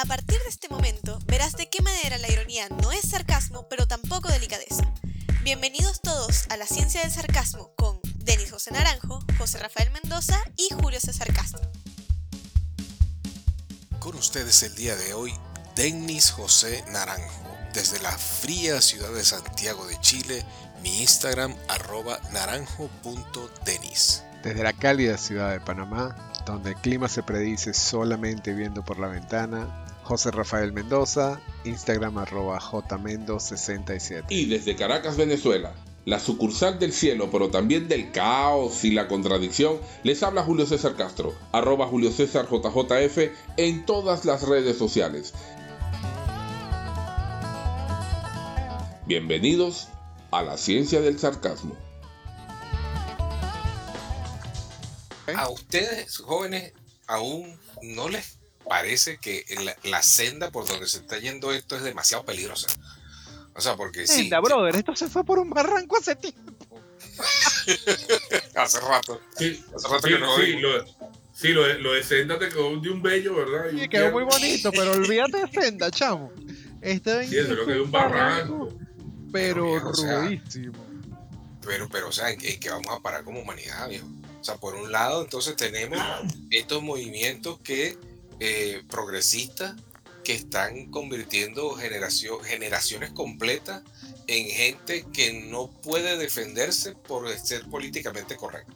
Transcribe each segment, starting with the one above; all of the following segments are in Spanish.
A partir de este momento, verás de qué manera la ironía no es sarcasmo, pero tampoco delicadeza. Bienvenidos todos a la ciencia del sarcasmo con Denis José Naranjo, José Rafael Mendoza y Julio César Castro. Con ustedes el día de hoy, Denis José Naranjo, desde la fría ciudad de Santiago de Chile, mi Instagram arroba naranjo.denis. Desde la cálida ciudad de Panamá, donde el clima se predice solamente viendo por la ventana, José Rafael Mendoza, Instagram arroba jmendo67. Y desde Caracas, Venezuela, la sucursal del cielo, pero también del caos y la contradicción, les habla Julio César Castro, arroba Julio César JJF en todas las redes sociales. Bienvenidos a la ciencia del sarcasmo. A ustedes, jóvenes, aún no les parece que la, la, senda por donde se está yendo esto es demasiado peligrosa. O sea, porque sí. Senda, brother, esto se fue por un barranco hace tiempo. hace rato. Sí, hace rato sí, que no sí, lo, sí, lo, de- lo de Senda te quedó de un bello, ¿verdad? Y Sí, quedó muy bonito, pero olvídate de Senda, chamo. Este Sí, eso lo que de un barranco. pero Pero, viejo, o sea, rudísimo. Pero, pero, o sea, ¿en qué, en qué vamos a parar como humanidad, viejo? O sea, por un lado, entonces tenemos estos movimientos que eh, progresistas que están convirtiendo generación, generaciones completas en gente que no puede defenderse por ser políticamente correcto.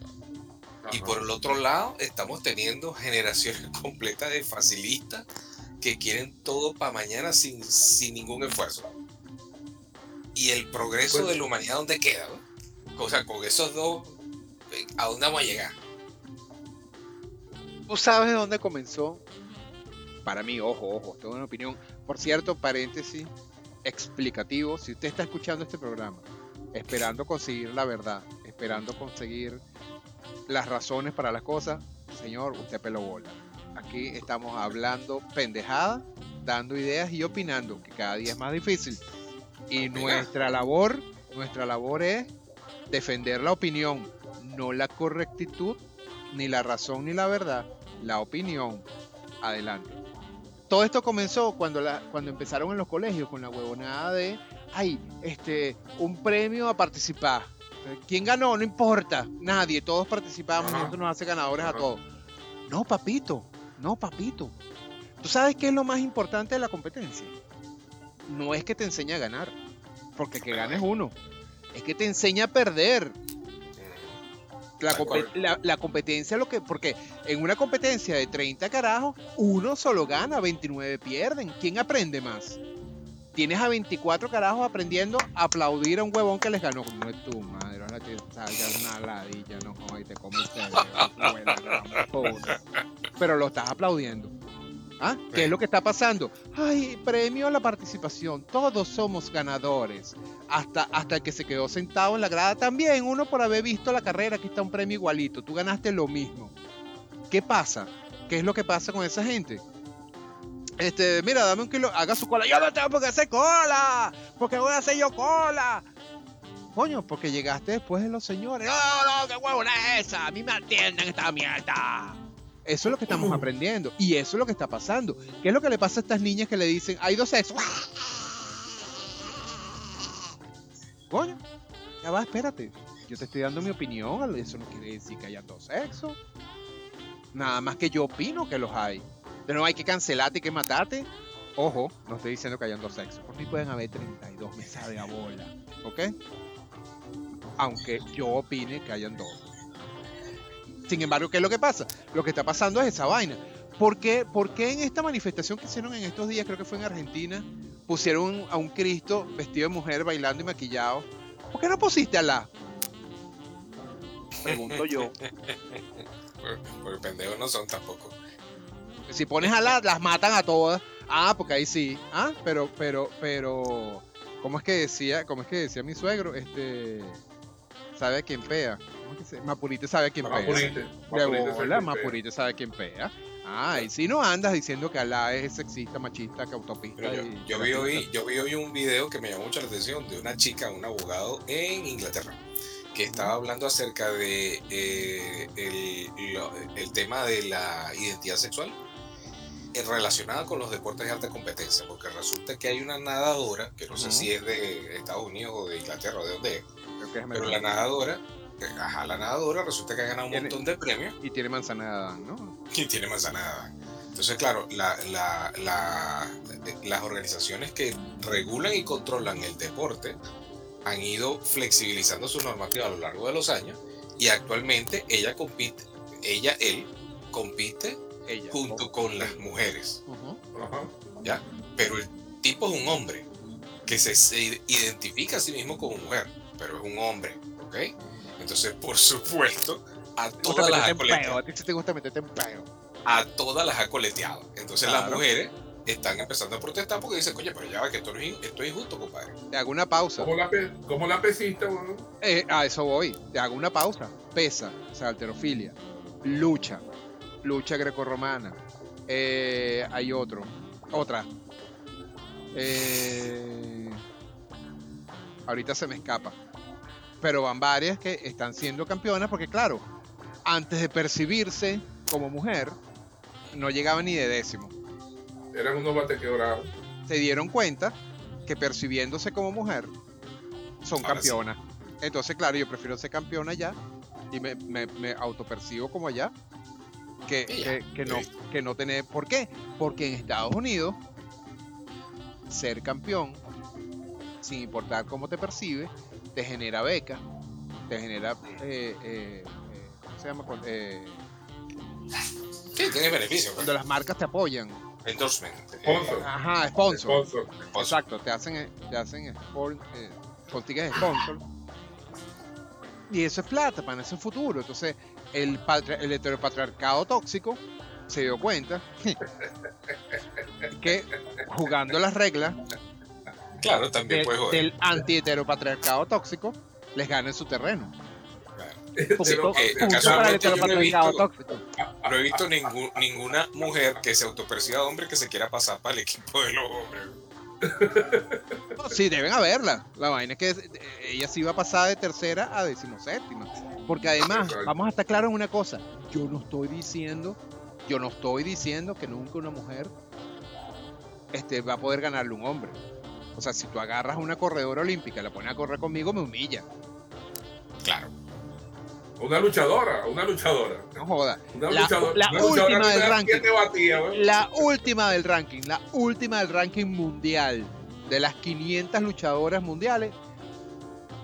Y por el otro lado, estamos teniendo generaciones completas de facilistas que quieren todo para mañana sin, sin ningún esfuerzo. Y el progreso Pues- de la humanidad, ¿dónde queda? no? O sea, con esos dos, ¿a dónde vamos a llegar? ¿Tú sabes de dónde comenzó? Para mí, ojo, ojo, tengo una opinión. Por cierto, paréntesis explicativo. Si usted está escuchando este programa, esperando conseguir la verdad, esperando conseguir las razones para las cosas, señor, usted pelo bola. Aquí estamos hablando pendejada, dando ideas y opinando, que cada día es más difícil. Y nuestra labor, nuestra labor es defender la opinión, no la correctitud, ni la razón ni la verdad, la opinión. Adelante. Todo esto comenzó cuando, la, cuando empezaron en los colegios con la huevonada de, ay, este, un premio a participar. ¿Quién ganó? No importa. Nadie, todos participamos y eso nos hace ganadores a todos. No, papito, no, papito. ¿Tú sabes qué es lo más importante de la competencia? No es que te enseñe a ganar, porque que ganes uno. Es que te enseña a perder. La, la- la competencia, lo que, porque en una competencia de 30 carajos, uno solo gana, 29 pierden. ¿Quién aprende más? Tienes a 24 carajos aprendiendo a aplaudir a un huevón que les ganó. No es tu madre, ahora te salga una ladilla, no jodas, y te come el cerebro, hijo de la gran puta. Pero lo estás aplaudiendo. ¿Ah? ¿Qué es lo que está pasando? Ay, premio a la participación. Todos somos ganadores. Hasta, hasta el que se quedó sentado en la grada también. Uno por haber visto la carrera, aquí está un premio igualito. Tú ganaste lo mismo. ¿Qué pasa? ¿Qué es lo que pasa con esa gente? Este, mira, dame un kilo, haga su cola. Yo no tengo por qué hacer cola. Porque voy a hacer yo cola. Coño, porque llegaste después de los señores. No, no, qué huevona es esa. A mí me atienden esta mierda. Eso es lo que estamos aprendiendo. Y eso es lo que está pasando. ¿Qué es lo que le pasa a estas niñas que le dicen, hay dos sexos? Coño, ya va, espérate. Yo te estoy dando mi opinión. Eso no quiere decir que haya dos sexos. Nada más que yo opino que los hay. Pero no hay que cancelarte y que matarte. Ojo, no estoy diciendo que hayan dos sexos. Por mí pueden haber 32 mesas de bola. ¿Ok? Aunque yo opine que hayan dos. Sin embargo, ¿qué es lo que pasa? Lo que está pasando es esa vaina. ¿Por qué, por qué en esta manifestación que hicieron en estos días, creo que fue en Argentina, pusieron a un Cristo vestido de mujer bailando y maquillado? ¿Por qué no pusiste a la? Pregunto yo. Porque, pendejos no son tampoco. Si pones a la, las matan a todas. Ah, porque ahí sí. Ah, pero, pero, pero. ¿Cómo es que decía? ¿Cómo es que decía mi suegro? Este. Sabe a quién pea. ¿Cómo que se- Mapurite sabe a quién pea. Mapurite. De Mapurite sabe quién Mapurite sabe quién pea. Ah, y si no andas diciendo que Alá es sexista, machista, que autopista. Pero yo, y- yo vi hoy, yo vi hoy un video que me llamó mucho la atención de una chica, un abogado en Inglaterra, que estaba hablando acerca de eh, el, lo- el tema de la identidad sexual eh, relacionada con los deportes de alta competencia, porque resulta que hay una nadadora, que no sé si es de Estados Unidos o de Inglaterra o de dónde es, Pero la nadadora, eh, ajá, la nadadora resulta que ha ganado un Tiene- montón de premios Y tiene manzana de Adán, ¿no? y tiene manzana de Adán. Entonces, claro, la- la- la- eh, las organizaciones que regulan y controlan el deporte han ido flexibilizando su normativa a lo largo de los años y actualmente ella compite, ella, él, compite Ella. junto con las mujeres. Ajá. Pero el tipo es un hombre que se, se identifica a sí mismo como mujer, pero es un hombre, ¿ok? Entonces, por supuesto, a todas las ha coleteado. A ti sí te gusta meterte en peo. A todas las ha coleteado. Entonces las mujeres están empezando a protestar porque dicen, coño, pero ya va que esto, no es, in- esto es injusto, compadre. Te hago una pausa. Como la, pe- como la pesista, weón. Eh, a eso voy. Te hago una pausa. Pesa, o sea, alterofilia. Lucha. Lucha grecorromana. Eh, hay otro. Otra. Eh, ahorita se me escapa. Pero van varias que están siendo campeonas porque, claro, antes de percibirse como mujer, no llegaban ni de décimo. Eran unos batequebrados. se dieron cuenta que percibiéndose como mujer son Ahora sí. campeonas. Entonces, claro, yo prefiero ser campeona ya y me, me, me autopercibo como allá que, que, que no, que no tener. ¿Por qué? Porque en Estados Unidos ser campeón, sin importar cómo te percibe, te genera beca, te genera. eh, eh, eh, ¿Cómo se llama? Eh, Sí, tiene beneficio. pues. cuando las marcas te apoyan. Endorsement. Sponsor. Ajá, sponsor. Sponsor. sponsor. Exacto, te hacen, te hacen eh, consigues sponsor. Y eso es plata, para eso es futuro. Entonces, el, patri- el heteropatriarcado tóxico se dio cuenta que jugando las reglas Claro, también de- puede joder. del anti-heteropatriarcado tóxico, les gana en su terreno. Claro. Eh, casualmente yo no he visto- tóxico. No he visto ningún- ninguna mujer que se autoperciba hombre que se quiera pasar para el equipo de los hombres. No, Sí, deben haberla. La vaina es que eh, ella sí va a pasar de tercera a decimoséptima. Porque además, vamos a estar claros en una cosa. Yo no estoy diciendo, yo no estoy diciendo que nunca una mujer este, va a poder ganarle a un hombre. O sea, si tú agarras a una corredora olímpica y la pones a correr conmigo, me humilla. Claro. Una luchadora, una luchadora. No joda. Una La- luchadora. la una última del ranking. La última del ranking, la última del ranking mundial. De las 500 luchadoras mundiales,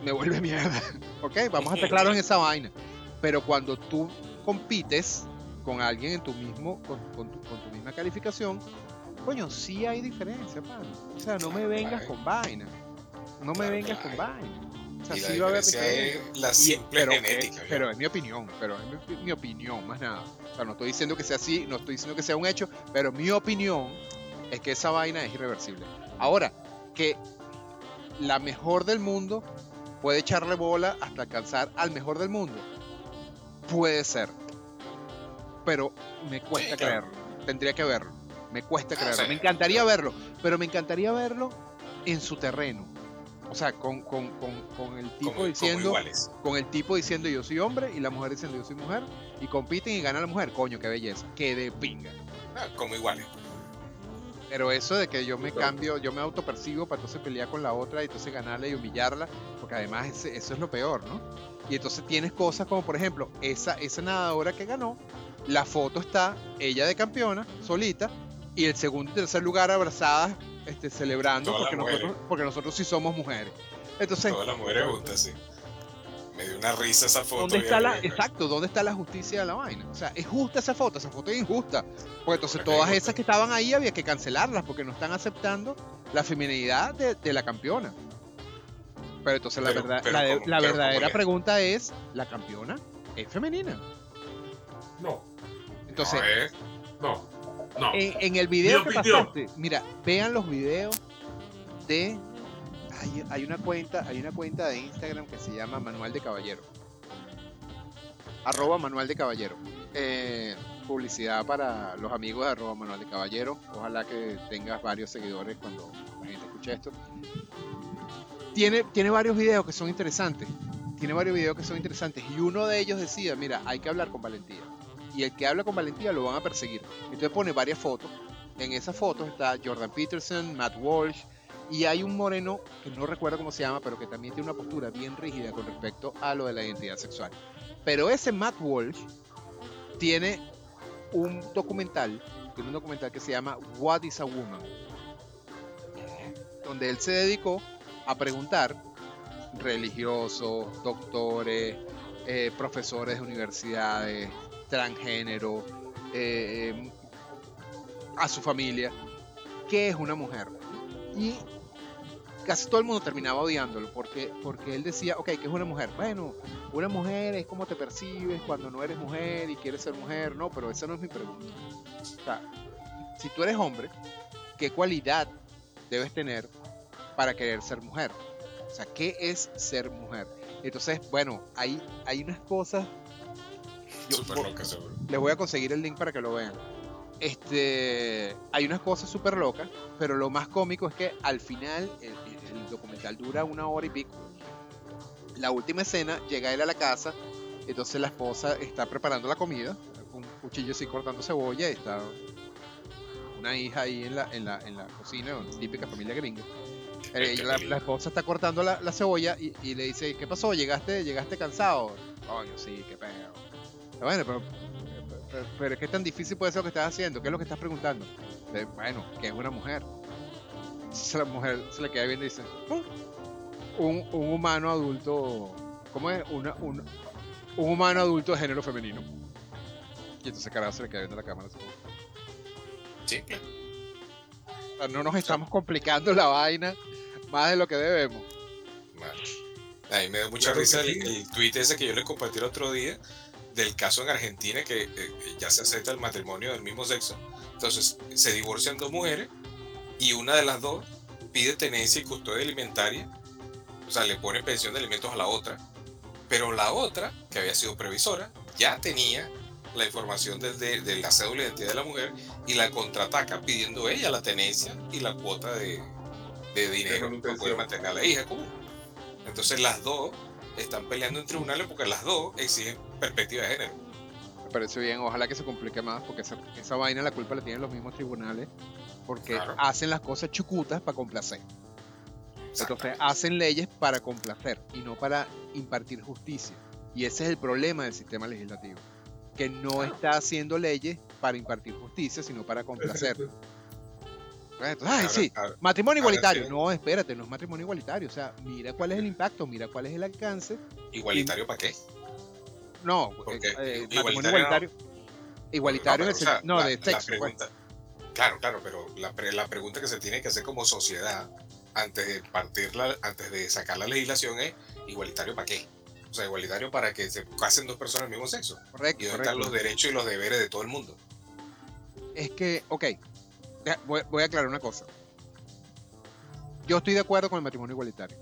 me vuelve mierda. ¿Ok? Vamos a estar claros en esa vaina. Pero cuando tú compites con alguien en tu mismo, con, con tu, con tu misma calificación, coño, sí hay diferencia, mano. O sea, no me vengas con vaina. No me vengas con vaina. O sea, Y la sí va a haber es la Y- simple pero, genética. es, pero es mi opinión, pero es mi, mi opinión, más nada. O sea, no estoy diciendo que sea así, no estoy diciendo que sea un hecho, pero mi opinión es que esa vaina es irreversible. Ahora, que la mejor del mundo puede echarle bola hasta alcanzar al mejor del mundo, puede ser. Pero me cuesta Sí, claro. creerlo. Tendría que verlo. Me cuesta Ah, creerlo. sí, me encantaría verlo, pero me encantaría verlo en su terreno. O sea, con, con, con, con el tipo como, diciendo con el tipo diciendo yo soy hombre y la mujer diciendo yo soy mujer y compiten y gana la mujer, coño, qué belleza, qué de pinga. Ah, como iguales. Pero eso de que yo me cambio, yo me autopercibo para entonces pelear con la otra y entonces ganarla y humillarla, porque además ese- eso es lo peor, ¿no? Y entonces tienes cosas como por ejemplo, esa, esa nadadora que ganó, la foto está ella de campeona, solita, y el segundo y tercer lugar abrazadas, este, celebrando porque nosotros, porque nosotros sí somos mujeres. Entonces, Todas las mujeres juntas, sí. Me dio una risa esa foto. ¿Dónde está la, exacto, ¿dónde está la justicia de la vaina? O sea, es justa esa foto, esa foto es injusta. Porque entonces Porque es todas esas que estaban ahí había que cancelarlas porque no están aceptando la feminidad de, de la campeona. Pero entonces la, Pero- verdad, pero la, de- ¿cómo? la Pero verdadera ¿cómo le- pregunta es, ¿la campeona es femenina? No, Entonces, No, eh, no, no. en, en el video que pasaste, mira, vean los videos de... Hay, hay una cuenta, hay una cuenta de Instagram que se llama Manual de Caballero. Arroba Manual de Caballero. Eh, publicidad para los amigos de arroba Manual de Caballero. Ojalá que tengas varios seguidores cuando la gente escuche esto. Tiene, tiene varios videos que son interesantes. Tiene varios videos que son interesantes. Y uno de ellos decía, mira, hay que hablar con valentía. Y el que habla con valentía lo van a perseguir. Entonces pone varias fotos en esas fotos está Jordan Peterson, Matt Walsh, y hay un moreno que no recuerdo cómo se llama, pero que también tiene una postura bien rígida con respecto a lo de la identidad sexual. Pero ese Matt Walsh tiene un documental, tiene un documental que se llama What is a Woman, donde él se dedicó a preguntar religiosos, doctores, eh, profesores de universidades, transgénero, eh, a su familia, qué es una mujer. Y casi todo el mundo terminaba odiándolo porque, porque él decía, ok, ¿qué es una mujer? Bueno, una mujer es como te percibes cuando no eres mujer y quieres ser mujer, no, pero esa no es mi pregunta. O sea, si tú eres hombre, ¿qué cualidad debes tener para querer ser mujer? O sea, ¿qué es ser mujer? Entonces, bueno, hay, hay unas cosas. Yo- Súper loca, seguro. les voy a conseguir el link para que lo vean. Este, hay unas cosas súper locas, pero lo más cómico es que al final el, el documental dura una hora y pico. La última escena llega él a la casa, entonces la esposa está preparando la comida, con un cuchillo así cortando cebolla, y está una hija ahí en la, en la, en la cocina, una típica familia gringa. Eh, la, la esposa está cortando la, la cebolla y, y le dice, ¿qué pasó? ¿Llegaste, llegaste cansado? Coño, sí, qué pedo. Bueno, pero, pero, pero ¿qué tan difícil puede ser lo que estás haciendo? ¿Qué es lo que estás preguntando? Bueno, ¿qué es una mujer? Entonces la mujer se le queda viendo y dice, "Mm, un, un humano adulto, ¿cómo es? Una, un, un humano adulto de género femenino. Y entonces carajo se le queda viendo la cámara. Sí, claro. "O sea, no nos estamos complicando la vaina más de lo que debemos. Vale. A mí me da mucha que risa el, el tweet ese que yo les compartí el otro día del caso en Argentina que eh, ya se acepta el matrimonio del mismo sexo. Entonces se divorcian dos mujeres y una de las dos pide tenencia y custodia alimentaria, o sea, le pone pensión de alimentos a la otra, pero la otra, que había sido previsora, ya tenía la información desde de la cédula de identidad de la mujer y la contraataca pidiendo ella la tenencia y la cuota de, de dinero para poder mantener a la hija común. Entonces las dos están peleando en tribunales porque las dos exigen perspectiva de género. Me parece bien, ojalá que se complique más, porque esa, esa vaina la culpa la tienen los mismos tribunales, porque Claro. hacen las cosas chucutas para complacer. Entonces hacen leyes para complacer y no para impartir justicia. Y ese es el problema del sistema legislativo, que no está haciendo leyes para impartir justicia, sino para complacer. Ay, sí, matrimonio igualitario. sí. No, espérate, no es matrimonio igualitario. O sea, mira cuál es el impacto, mira cuál es el alcance. ¿Igualitario para qué? No, Porque eh, eh, igualitario matrimonio no. igualitario. Igualitario No, en el o sea, no, la- de sexo. pues. Claro, claro, pero la, pre- la pregunta que se tiene que hacer como sociedad antes de partirla, antes de sacar la legislación es igualitario para qué? O sea, igualitario para que se casen dos personas del mismo sexo. Correcto, Y dónde están los derechos y los deberes de todo el mundo. Es que, ok, voy, voy a aclarar una cosa. Yo estoy de acuerdo con el matrimonio igualitario.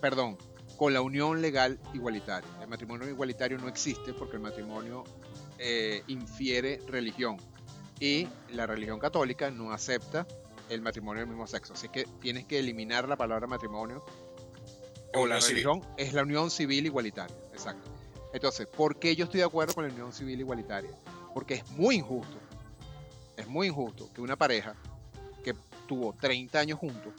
Perdón, con la unión legal igualitaria. El matrimonio igualitario no existe porque el matrimonio eh, infiere religión. Y la religión católica no acepta el matrimonio del mismo sexo. Así que tienes que eliminar la palabra matrimonio o la civil. religión es la unión civil igualitaria. Exacto. Entonces, ¿por qué yo estoy de acuerdo con la unión civil igualitaria? Porque es muy injusto. Muy injusto que una pareja que tuvo 30 años juntos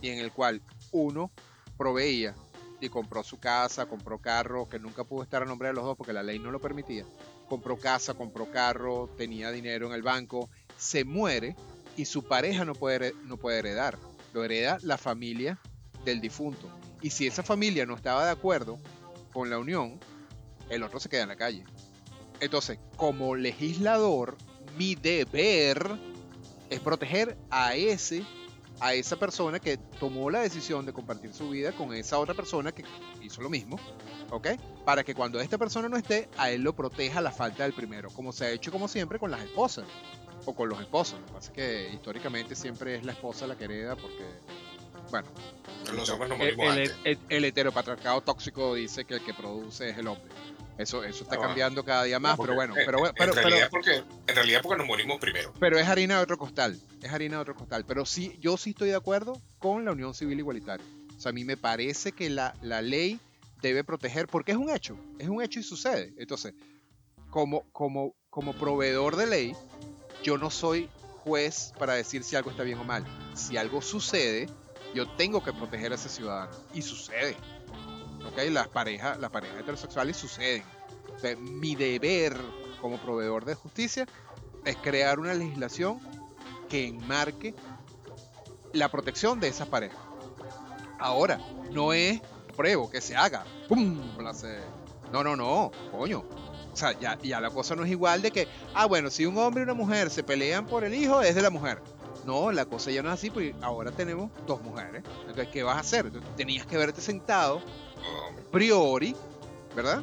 y en el cual uno proveía y compró su casa, compró carro, que nunca pudo estar a nombre de los dos porque la ley no lo permitía. Compró casa, compró carro, tenía dinero en el banco, se muere y su pareja no puede, no puede heredar. Lo hereda la familia del difunto. Y si esa familia no estaba de acuerdo con la unión, el otro se queda en la calle. Entonces, como legislador, mi deber es proteger a ese a esa persona que tomó la decisión de compartir su vida con esa otra persona que hizo lo mismo, ¿ok? Para que cuando esta persona no esté, a él lo proteja la falta del primero, como se ha hecho como siempre con las esposas o con los esposos. Lo que pasa es que históricamente siempre es la esposa la que hereda porque, bueno, Los hombres no el, el- el- el heteropatriarcado tóxico dice que el que produce es el hombre. Eso, eso está Ah, cambiando cada día más, pero bueno, eh, pero, bueno, pero, en, pero, realidad porque, en realidad porque nos morimos primero. pero es harina de otro costal. Es harina de otro costal. Pero sí, yo sí estoy de acuerdo con la unión civil igualitaria. O sea, a mí me parece que la, la ley debe proteger, porque es un hecho, es un hecho y sucede. Entonces, como, como, como proveedor de ley, yo no soy juez para decir si algo está bien o mal. Si algo sucede, yo tengo que proteger a ese ciudadano. Y sucede. ¿Ok? Las parejas, las parejas heterosexuales suceden. O mi deber como proveedor de justicia es crear una legislación que enmarque la protección de esas parejas. Ahora, no es pruebo que se haga. ¡Pum! No, no, no, coño. O sea, ya, ya la cosa no es igual de que, ah, bueno, si un hombre y una mujer se pelean por el hijo, es de la mujer. No, la cosa ya no es así, porque ahora tenemos dos mujeres. Entonces, ¿qué vas a hacer? Tenías que verte sentado, priori, ¿verdad?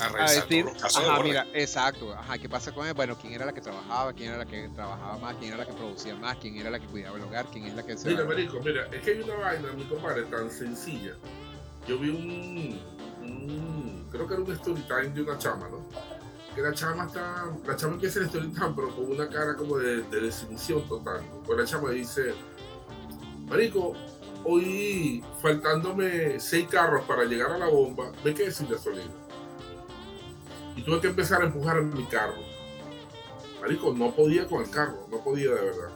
a decir, de ajá, mira, exacto, ajá, ¿qué pasa con él? Bueno, ¿quién era la que trabajaba? ¿Quién era la que trabajaba más? ¿Quién era la que producía más? ¿Quién era la que cuidaba el hogar? ¿Quién es la que se... Mira, marico, mira, es que hay una vaina, mi compadre, tan sencilla. Yo vi un, un- creo que era un story time de una chama, ¿no? Que la chama está, la chama empieza el story time, pero con una cara como de, de desilusión total. Pues la chama dice, marico, hoy faltándome seis carros para llegar a la bomba, me quedé sin gasolina. Y tuve que empezar a empujar en mi carro. Marico, no podía con el carro, no podía de verdad.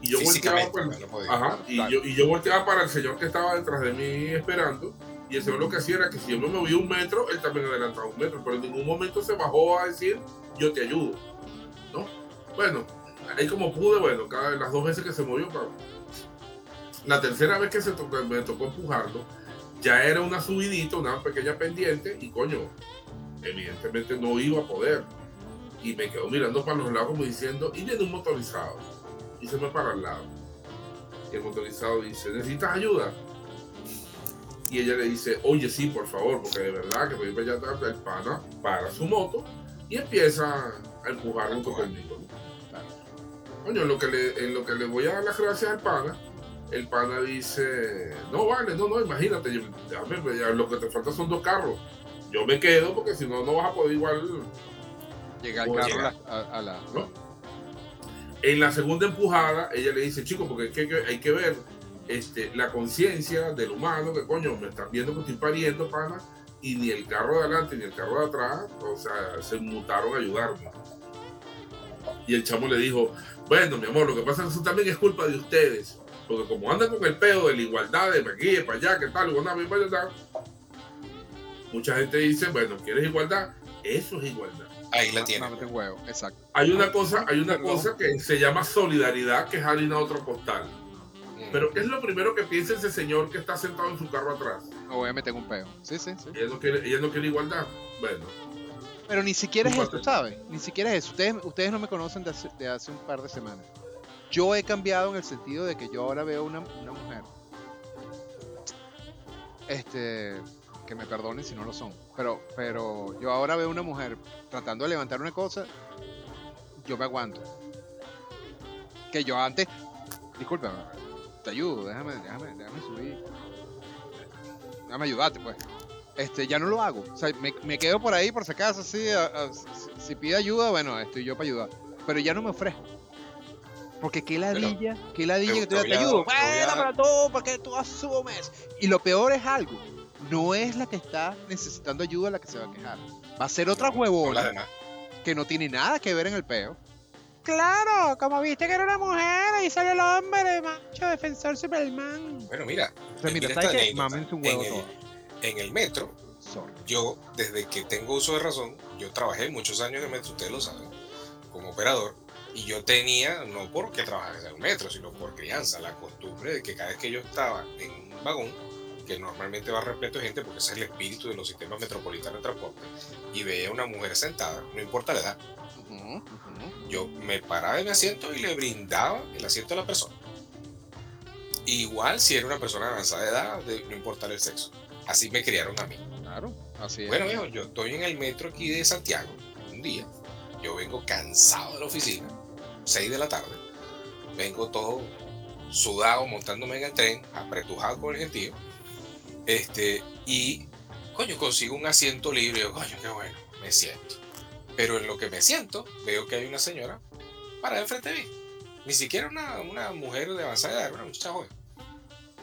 Y yo volteaba Físicamente, para, no podía. Ajá, y Claro. yo, y yo volteaba para el señor que estaba detrás de mí esperando. Y el señor lo que hacía era que si yo me movía un metro, él también adelantaba un metro. Pero en ningún momento se bajó a decir, yo te ayudo. ¿No? Bueno, ahí como pude, bueno, cada las dos veces que se movió, cabrón. La tercera vez que se tocó, me tocó empujarlo, ya era una subidita, una pequeña pendiente, y coño, evidentemente no iba a poder. Y me quedo mirando para los lados como diciendo, y viene un motorizado. Y se me para al lado. Y el motorizado dice, ¿necesitas ayuda? Y ella le dice, oye, sí, por favor, porque de verdad que voy para allá el pana para su moto y empieza a empujar junto conmigo. ¿no? Coño, en lo, que le, en lo que le voy a dar las gracias al pana, el pana dice, no vale, no, no, imagínate, yo- ya lo que te falta son dos carros. Yo me quedo porque si no, no vas a poder igual Llega el Oye. carro a la... a- a la- ¿no? En la segunda empujada, ella le dice, chico, porque es que hay que, ver este, la conciencia del humano, que coño, me están viendo que estoy pariendo, pana, y ni el carro de adelante ni el carro de atrás, o sea, se mutaron a ayudarme. Y el chamo le dijo, bueno, mi amor, lo que pasa es que eso también es culpa de ustedes, porque como andan con el pedo de la igualdad, de aquí, de para allá, que tal, igualdad, para allá, mucha gente dice, bueno, ¿quieres igualdad? Eso es igualdad. Ahí la tiene. Exacto. Hay una cosa, hay una cosa que se llama solidaridad, que es harina a otro costal. Mm. Pero ¿qué es lo primero que piensa ese señor que está sentado en su carro atrás? Me voy a meter un peo. Sí, sí, sí. Ella no quiere, ella no quiere igualdad. Bueno, Pero ni siquiera es eso, ¿sabes? Ni siquiera es eso. Ustedes, ustedes no me conocen de hace, de hace un par de semanas. Yo he cambiado en el sentido de que yo ahora veo una, una mujer. Este. Que me perdonen si no lo son. Pero, pero yo ahora veo una mujer tratando de levantar una cosa. Yo me aguanto. Que yo antes. Discúlpame. Te ayudo. Déjame, déjame, déjame subir. Déjame ayudarte, pues este, ya no lo hago. O sea, me, me quedo por ahí por si acaso, así, a- a- si, si pide ayuda, bueno, estoy yo para ayudar. Pero ya no me ofrezco. Porque qué ladilla, qué ladilla te- que te te, ayudo. Bueno, para todo, porque tú asumes. Y lo peor es algo. No es la que está necesitando ayuda la que se va a quejar. Va a ser otra las huevona que no tiene nada que ver en el peo. Claro, como viste que era una mujer, ahí sale el hombre, macho, defensor Superman. Bueno, mira, O sea, mira, mira ¿sabes qué? Mámense un huevo todo. En el metro, yo, desde que tengo uso de razón, yo trabajé muchos años en el metro, ustedes lo saben, como operador, y yo tenía, no porque trabajara en el metro, sino por crianza, la costumbre de que cada vez que yo estaba en un vagón, que normalmente va repleto de gente, porque ese es el espíritu de los sistemas metropolitanos de transporte, y veía una mujer sentada, no importa la edad, yo me paraba de mi asiento y le brindaba el asiento a la persona. Igual si era una persona avanzada de edad, de- no importa el sexo. Así me criaron a mí. Claro, así es. Bueno, viejo, yo estoy en el metro aquí de Santiago, un día. Yo vengo cansado de la oficina, 6 de la tarde. Vengo todo sudado, montándome en el tren, apretujado con el gentío. Este, y, coño, consigo un asiento libre. Yo, coño, qué bueno, me siento. Pero en lo que me siento, veo que hay una señora parada enfrente de mí. Ni siquiera una, una mujer de avanzada edad, una muchacha joven.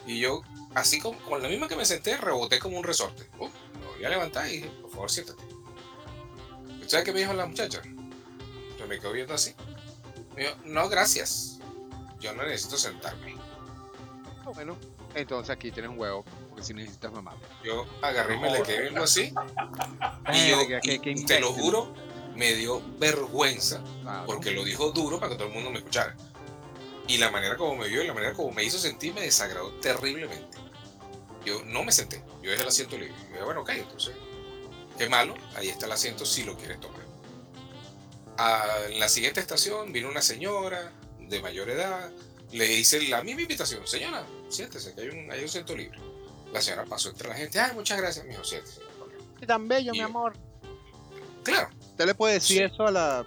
Y yo, así como con la misma que me senté, reboté como un resorte. Uh, me volví a levantar y dije, por favor, siéntate. ¿Sabes qué me dijo la muchacha? Yo me quedo viendo así. Me dijo, no, gracias. Yo no necesito sentarme. Ah, Bueno, entonces aquí tienes un huevo, porque si necesitas mamá. Yo agarré y me le quedé viendo así. Y yo, y te lo juro, me dio vergüenza porque lo dijo duro para que todo el mundo me escuchara. Y la manera como me vio y la manera como me hizo sentir me desagradó terriblemente. Yo no me senté, yo dejé el asiento libre. Y dije, bueno, ok, entonces, qué malo, ahí está el asiento si lo quieres tomar. A la siguiente estación vino una señora de mayor edad, le hice la misma invitación, señora, siéntese, que hay un, hay un asiento libre. La señora pasó entre la gente, ay, muchas gracias, siéntese. hay problema". Y tan bello, Y- mi amor. Claro, Usted le puede decir Sí. eso a la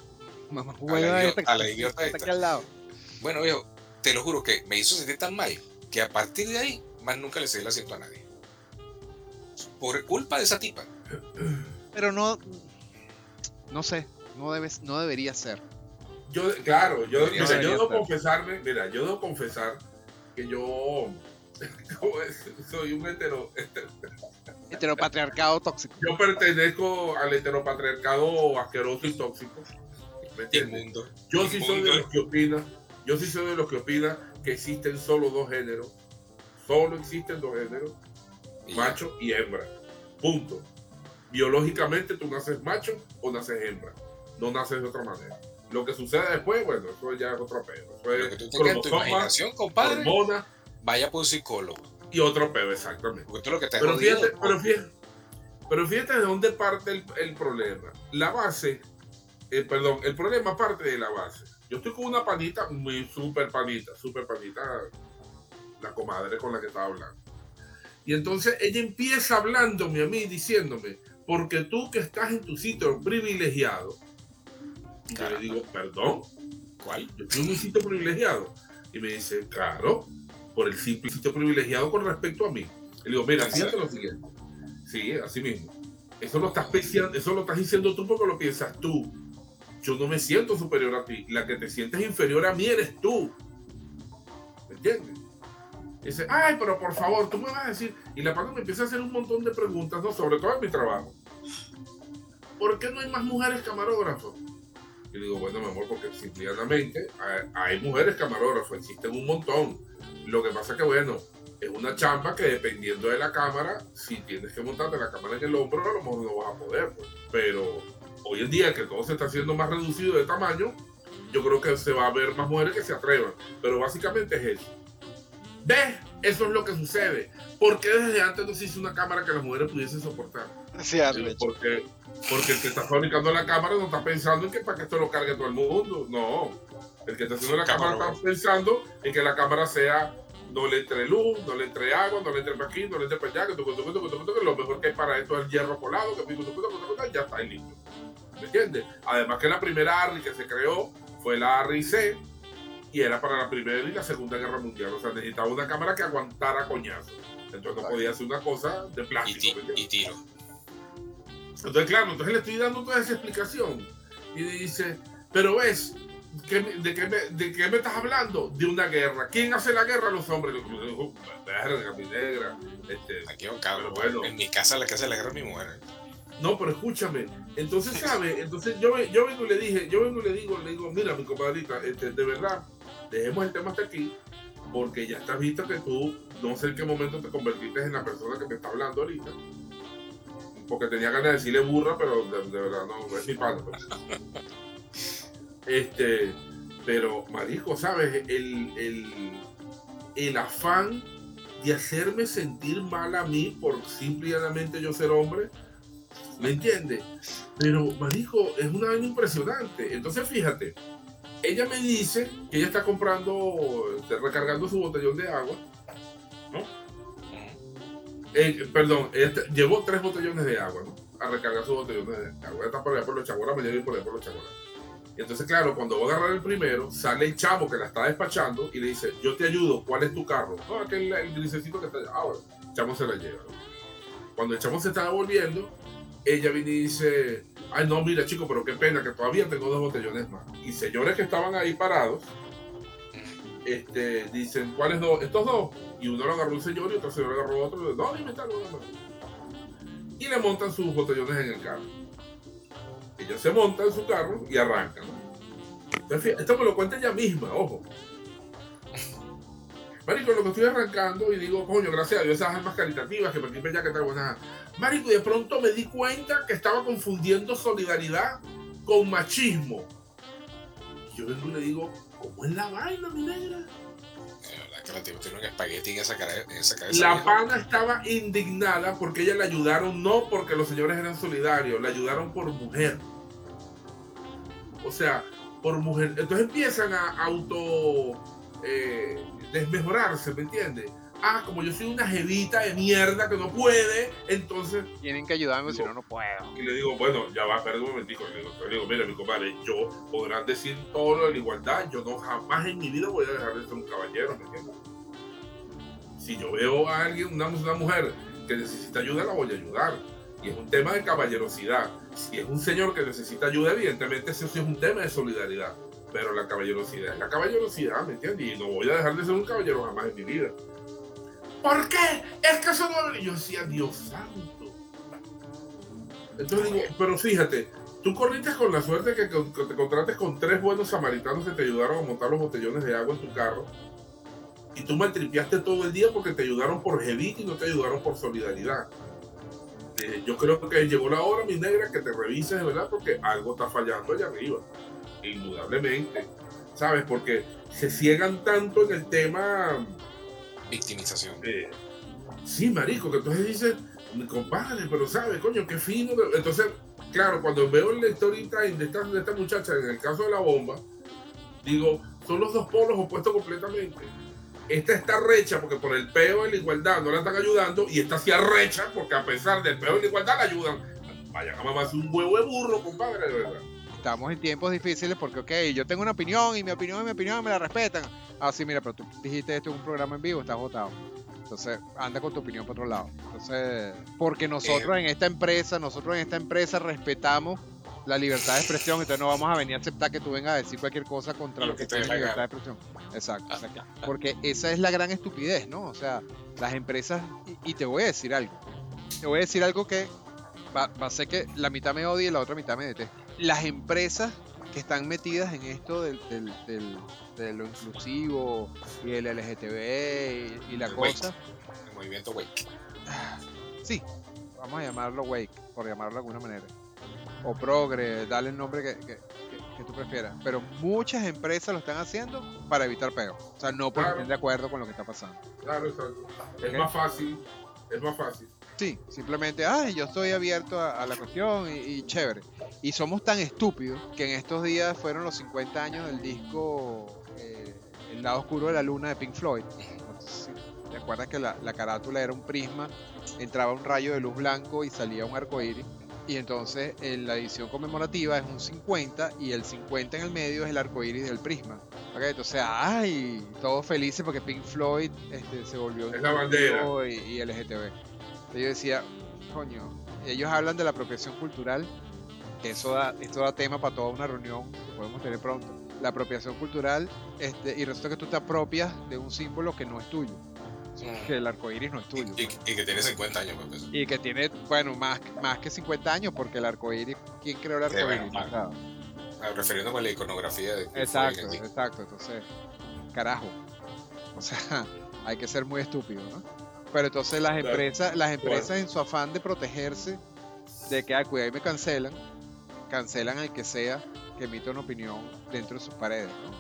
mamá la hueva idiota- a la que idiota está aquí al lado. Bueno, viejo, te lo juro que me hizo sentir tan mal que a partir de ahí, más nunca le cedí el asiento a nadie. Por culpa de esa tipa. Pero no, no sé, no debes, no debería ser. Yo, claro, yo, Debería mira, ser. yo debo confesarme, mira, yo debo confesar que yo ¿cómo es? soy un hetero, Heteropatriarcado tóxico. yo pertenezco al heteropatriarcado asqueroso y tóxico. ¿me entiendes? Yo sí soy de los que opina, yo sí soy de los que opina que existen solo dos géneros, solo existen dos géneros, macho y hembra. Punto. Biológicamente tú naces macho o naces hembra. No naces de otra manera. Lo que sucede después, bueno, eso ya es otro pedo. Eso Lo es que tú tengas en tu cromosoma, imaginación, compadre, vaya por un psicólogo. y otro pedo, exactamente. Porque tú lo que te Pero jodido. fíjate, pero fíjate, pero fíjate de dónde parte el, el problema. La base, eh, perdón, el problema parte de la base. Yo estoy con una panita, muy súper panita, súper panita, la comadre con la que estaba hablando. Y entonces ella empieza hablándome a mí, diciéndome, porque tú que estás en tu sitio privilegiado, y yo le digo, perdón, ¿Cuál? yo estoy en un sitio privilegiado. Y me dice, claro, por el simple sitio privilegiado con respecto a mí. Y le digo, mira, fíjate lo siguiente. Sí, así mismo. Eso lo estás eso lo estás diciendo tú porque lo piensas tú. Yo no me siento superior a ti. La que te sientes inferior a mí eres tú. ¿Me entiendes? Dice, ay, pero por favor, tú me vas a decir. Y la pana me empieza a hacer un montón de preguntas, ¿no? Sobre todo en mi trabajo. ¿Por qué no hay más mujeres camarógrafos? Y le digo, bueno, mi amor, porque simplemente hay, hay mujeres camarógrafos, existen un montón. Lo que pasa que, bueno, es una chamba que dependiendo de la cámara, si tienes que montarte la cámara en el hombro, a lo mejor no vas a poder. pues. Pero hoy en día que todo se está haciendo más reducido de tamaño, yo creo que se va a ver más mujeres que se atrevan. Pero básicamente es eso. ¿Ves? Eso es lo que sucede. ¿Por qué desde antes no se hizo una cámara que las mujeres pudiesen soportar? Sí. Porque, porque el que está fabricando la cámara no está pensando en que para que esto lo cargue todo el mundo. No. El que está haciendo la cámara Cámara, está pensando en que la cámara sea, no le entre luz, no le entre agua, no le entre para aquí, no le entre para allá, que, lo mejor que hay para esto es el hierro colado, que ya está ahí listo. ¿Me entiendes? Además que la primera ARRI que se creó fue la ARRI C y era para la Primera y la Segunda Guerra Mundial. O sea, necesitaba una cámara que aguantara coñazo. Entonces no podía hacer una cosa de plástico. y tiro. Entonces, claro, entonces le estoy dando toda esa explicación. Y dice, pero ves, ¿qué me- de, qué me, ¿de qué me estás hablando? De una guerra. ¿Quién hace la guerra? Los hombres. Verga, mi negra. Este, Aquí un cabrón. Bueno. En mi casa, la casa de la guerra es mi mujer. no, pero escúchame. Entonces, ¿sabe? Entonces yo, yo vengo y le dije, yo vengo y le digo, le digo, mira, mi compadrita, este, de verdad, dejemos el tema hasta aquí, porque ya estás visto que tú, no sé en qué momento te convertiste en la persona que me está hablando ahorita. Porque tenía ganas de decirle burra, pero de, de verdad no, es mi pues. Este, pero, marico, ¿sabes? El, el, el afán de hacerme sentir mal a mí por simple y llanamente yo ser hombre, ¿me entiendes? Pero, marico, es una vaina impresionante. Entonces, fíjate, ella me dice que ella está comprando, recargando su botellón de agua. Eh, perdón, ella llevó tres botellones de agua, ¿no? A recargar sus botellones de agua. Ella está por allá por los chaguaras, mañana y por allá por los chaguaras. Entonces, claro, cuando va a agarrar el primero, sale el chamo que la está despachando y le dice, yo te ayudo, ¿cuál es tu carro? No, aquel el grisecito que está allá. Ah, bueno, el chamo se la lleva. Cuando el chamo se está devolviendo, ella viene y dice, ay no, mira chico, pero qué pena que todavía tengo dos botellones más. Y señores que estaban ahí parados, este, dicen, ¿cuáles dos? Estos dos. Y uno lo agarró un señor y otro señor agarró otro. No, dime no, no". Y le montan sus botellones en el carro. Ella se monta en su carro y arranca. Esto me lo cuenta ella misma, ojo. Marico, lo que estoy arrancando y digo, coño, gracias a Dios, esas almas caritativas que me ya que tal buena. Marico, y de pronto me di cuenta que estaba confundiendo solidaridad con machismo. Y yo vengo y le digo, ¿cómo es la vaina, mi negra? De verdad que la tipa tiene un espagueti en esa, cara, en esa cabeza. La vieja. pana estaba indignada porque ella la ayudaron, no porque los señores eran solidarios, la ayudaron por mujer. O sea, por mujer. Entonces empiezan a auto eh, desmejorarse, ¿me entiendes? Ah, como yo soy una jevita de mierda que no puede, entonces Tienen que ayudarme, si no, no puedo. y le digo, bueno, ya va, espera un momentico. Le digo, le digo, mira, mi compadre, yo podrán decir todo lo de la igualdad, yo no jamás en mi vida voy a dejar de ser un caballero, ¿me entiendes? Si yo veo a alguien, una, una mujer que necesita ayuda, la voy a ayudar. Y es un tema de caballerosidad. Si es un señor que necesita ayuda, evidentemente eso sí es un tema de solidaridad. Pero la caballerosidad es la caballerosidad, ¿me entiendes? Y no voy a dejar de ser un caballero jamás en mi vida. ¿Por qué? Es que. Y Yo decía, Dios santo. Entonces digo, pero fíjate, tú corriste con la suerte que, te contrates con tres buenos samaritanos que te ayudaron a montar los botellones de agua en tu carro. Y tú maltripiaste todo el día porque te ayudaron por jevita y no te ayudaron por solidaridad. Eh, yo creo que llegó la hora, mi negra, que te revises de verdad porque algo está fallando allá arriba. Indudablemente. ¿Sabes? Porque se ciegan tanto en el tema Victimización. eh, sí, marico, que entonces dices, mi compadre, pero sabe, coño, qué fino. que-". Entonces, claro, cuando veo el time de esta, de esta muchacha en el caso de la bomba, digo, son los dos polos opuestos completamente. Esta está recha porque por el peo de la igualdad no la están ayudando y esta sí arrecha porque a pesar del peo de la igualdad la ayudan. Vaya, a mamá un huevo de burro, compadre, de verdad. Estamos en tiempos difíciles porque, ok, yo tengo una opinión y mi opinión y mi opinión me la respetan. Ah, sí, mira, pero tú dijiste esto en un programa en vivo, estás votado. Entonces, anda con tu opinión por otro lado. Entonces, porque nosotros en esta empresa, nosotros en esta empresa respetamos la libertad de expresión, entonces no vamos a venir a aceptar que tú vengas a decir cualquier cosa contra Lo que que en la libertad de expresión. Exacto, Ah, exacto. ah. Porque esa es la gran estupidez, ¿no? O sea, las empresas, y, y te voy a decir algo, te voy a decir algo que va, va a ser que la mitad me odie y la otra mitad me deteste. Las empresas que están metidas en esto del, del- del- de lo inclusivo y el LGTB y, y la El cosa, El movimiento Wake. sí, vamos a llamarlo Wake, por llamarlo de alguna manera. O Progre, dale el nombre que, que- que- que tú prefieras. Pero muchas empresas lo están haciendo para evitar peo. O sea, no porque Claro. estén de acuerdo con lo que está pasando. Claro, exacto. Es más fácil, es más fácil. Sí, simplemente, ay, yo estoy abierto a, a la cuestión y, y chévere. Y somos tan estúpidos que en estos días fueron los 50 años del disco eh, El lado oscuro de la luna de Pink Floyd. No sé si ¿Te acuerdas que la, la carátula era un prisma? Entraba un rayo de luz blanco y salía un arco iris. Y entonces en la edición conmemorativa es un 50 y el 50 en el medio es el arco iris del prisma. Ok, Entonces, ay, todos felices porque Pink Floyd este, se volvió Es la bandera. y, y LGTB. Yo decía, coño, ellos hablan de la apropiación cultural, que eso da, esto da tema para toda una reunión que podemos tener pronto. La apropiación cultural, este, y resulta que tú te apropias de un símbolo que no es tuyo, que el arco iris no es tuyo. y- y que tiene 50 años, pues. Y que tiene, bueno, más, más que 50 años, porque el arco iris, ¿quién creó el arco Sí, bueno, iris? claro. Ah, Refiriéndome a la iconografía de Exacto, exacto. Entonces, carajo. O sea, hay que ser muy estúpido, ¿no? Pero entonces las Claro. empresas, las empresas en su afán de protegerse de que, ah, cuidado, y me cancelan, cancelan al que sea que emita una opinión dentro de sus paredes, ¿no?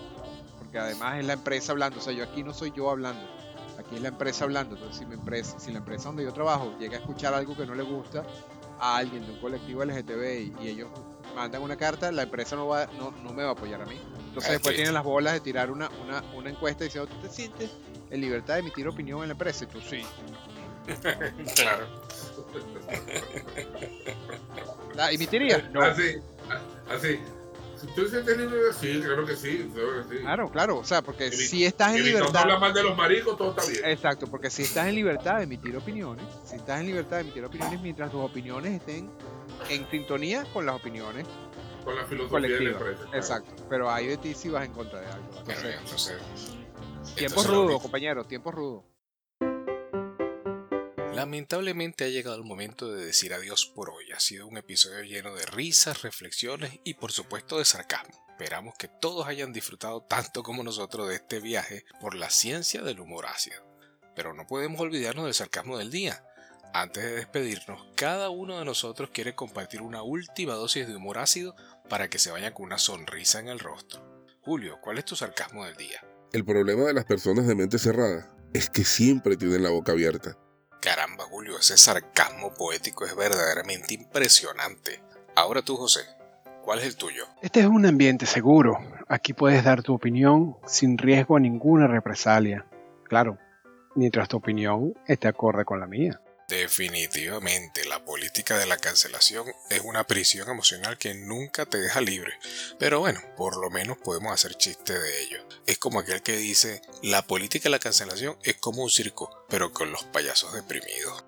Porque además es la empresa hablando, o sea, yo aquí no soy yo hablando, aquí es la empresa hablando. Entonces, si, mi empresa, si la empresa donde yo trabajo llega a escuchar algo que no le gusta a alguien de un colectivo LGTB y, ellos mandan una carta, la empresa no, va, no, no me va a apoyar a mí. Entonces después tienen las bolas de tirar una, una, una encuesta diciendo, ¿tú te sientes en libertad de emitir opinión en la empresa? Y tú sí. Claro. ¿La emitirías? No. Así, así. Si tú sientes libre, sí, claro que sí, claro que sí. Claro, claro. O sea, porque si estás en libertad... hablar mal de los maricos, todo está bien. Exacto, porque si estás en libertad de emitir opiniones, si estás en libertad de emitir opiniones mientras tus opiniones estén en sintonía con las opiniones Con la filosofía de la empresa. claro. Exacto. Pero hay de ti si vas en contra de algo. Entonces, entonces. Rudos, lo- compañeros, tiempos rudos. Lamentablemente ha llegado el momento de decir adiós por hoy. Ha sido un episodio lleno de risas, reflexiones y por supuesto de sarcasmo. Esperamos que todos hayan disfrutado tanto como nosotros de este viaje por la ciencia del humor ácido. Pero no podemos olvidarnos del sarcasmo del día. Antes de despedirnos, cada uno de nosotros quiere compartir una última dosis de humor ácido para que se vaya con una sonrisa en el rostro. Julio, ¿cuál es tu sarcasmo del día? El problema de las personas de mente cerrada es que siempre tienen la boca abierta. Caramba, Julio, ese sarcasmo poético es verdaderamente impresionante. Ahora tú, José, ¿cuál es el tuyo? Este es un ambiente seguro. Aquí puedes dar tu opinión sin riesgo a ninguna represalia. Claro, mientras tu opinión esté acorde con la mía. Definitivamente, la política de la cancelación es una prisión emocional que nunca te deja libre. Pero bueno, por lo menos podemos hacer chiste de ello. Es como aquel que dice, la política de la cancelación es como un circo, pero con los payasos deprimidos.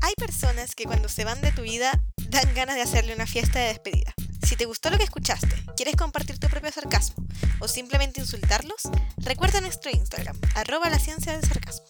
Hay personas que cuando se van de tu vida dan ganas de hacerle una fiesta de despedida. Si te gustó lo que escuchaste, quieres compartir tu propio sarcasmo o simplemente insultarlos, recuerda nuestro Instagram, arroba la ciencia del sarcasmo.